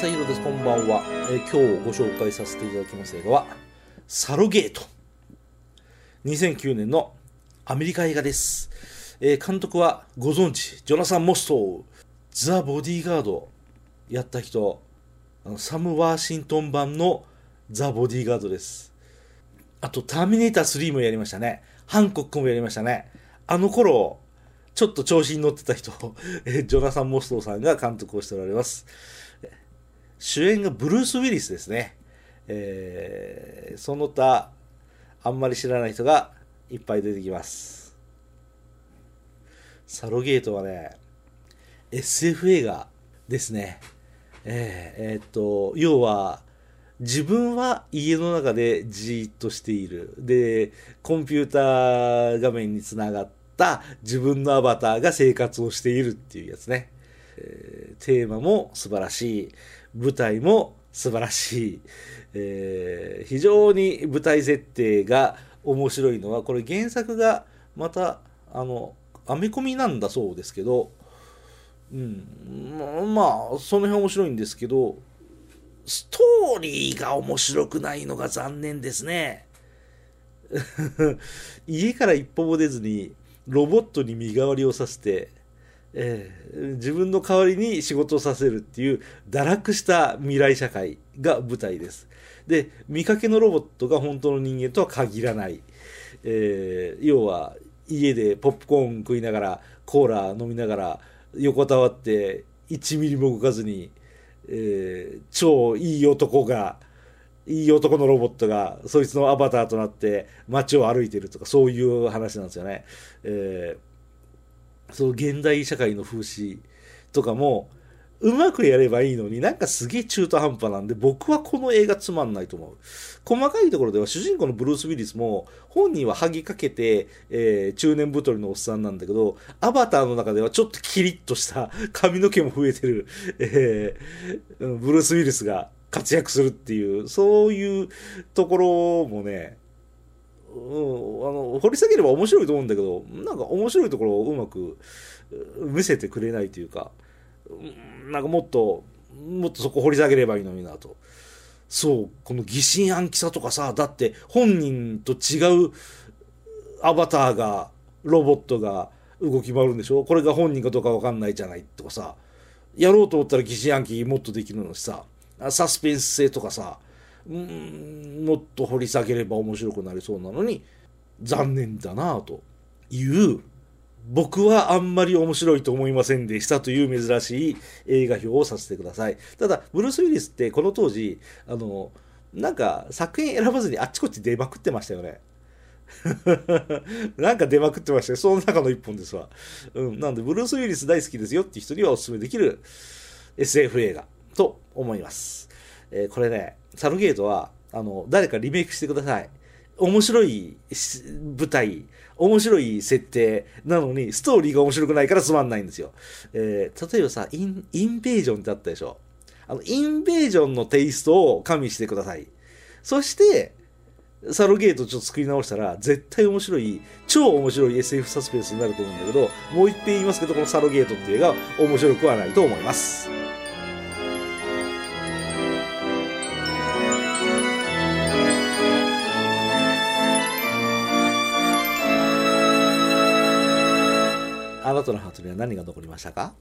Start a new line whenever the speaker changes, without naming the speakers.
正宏です。こんばんは、えー今日ご紹介させていただきます映画は、サロゲート。2009年のアメリカ映画です。えー監督はご存知、ジョナサン・モストー、ザ・ボディーガードやった人、あのサム・ワーシントン版のザ・ボディーガードです。あと、ターミネーター3もやりましたね。ハンコックもやりましたね。あの頃、ちょっと調子に乗ってた人、えージョナサン・モストーさんが監督をしておられます。主演がブルース・ウィリスですね。えーその他、あんまり知らない人がいっぱい出てきます。サロゲートはね、SF 映画ですね。えーえーっと、要は、自分は家の中でじーっとしている。で、コンピューター画面につながった自分のアバターが生活をしているっていうやつね。えーテーマも素晴らしい。舞台も素晴らしい。えー非常に舞台設定が面白いのは、これ原作がまた、あの、アメコミなんだそうですけど、うん、ままあ、その辺面白いんですけど、ストーリーが面白くないのが残念ですね。家から一歩も出ずにロボットに身代わりをさせて、えー自分の代わりに仕事をさせるっていう堕落した未来社会が舞台です。で、見かけのロボットが本当の人間とは限らない。えー要は家でポップコーン食いながらコーラ飲みながら横たわって1ミリも動かずに、えー超いい男がいい男のロボットがそいつのアバターとなって街を歩いてるとかそういう話なんですよね。えーその現代社会の風刺とかもうまくやればいいのになんかすげえ中途半端なんで僕はこの映画つまんないと思う。細かいところでは主人公のブルース・ウィリスも本人は剥ぎかけて、えー中年太りのおっさんなんだけどアバターの中ではちょっとキリッとした髪の毛も増えてる、えーブルース・ウィリスが活躍するっていうそういうところもねうん、あの掘り下げれば面白いと思うんだけどなんか面白いところをうまく見せてくれないというかうんなんかもっともっとそこ掘り下げればいいのになと。そうこの疑心暗鬼さとかさだって本人と違うアバターがロボットが動き回るんでしょ？これが本人かどうか分かんないじゃないとかさやろうと思ったら疑心暗鬼もっとできるのにさサスペンス性とかさうんもっと掘り下げれば面白くなりそうなのに残念だなという僕はあんまり面白いと思いませんでしたという珍しい映画表をさせてください。ただブルース・ウィリスってこの当時あのなんか作品選ばずにあっちこっち出まくってましたよね。なんか出まくってましたよ。その中の一本ですわ、うん、なんでブルース・ウィリス大好きですよって人にはお勧めできる SF 映画と思います。えーこれね、サルゲートは、あの、誰かリメイクしてください。面白い舞台、面白い設定なのに、ストーリーが面白くないからつまんないんですよ。えー例えばさ、イン、インベージョンってあったでしょ。あの、インベージョンのテイストを加味してください。そして、サルゲートちょっと作り直したら、絶対面白い、超面白い SF サスペンスになると思うんだけど、もう一遍言いますけど、このサルゲートっていう映画面白くはないと思います。後のハートには何が残りましたか？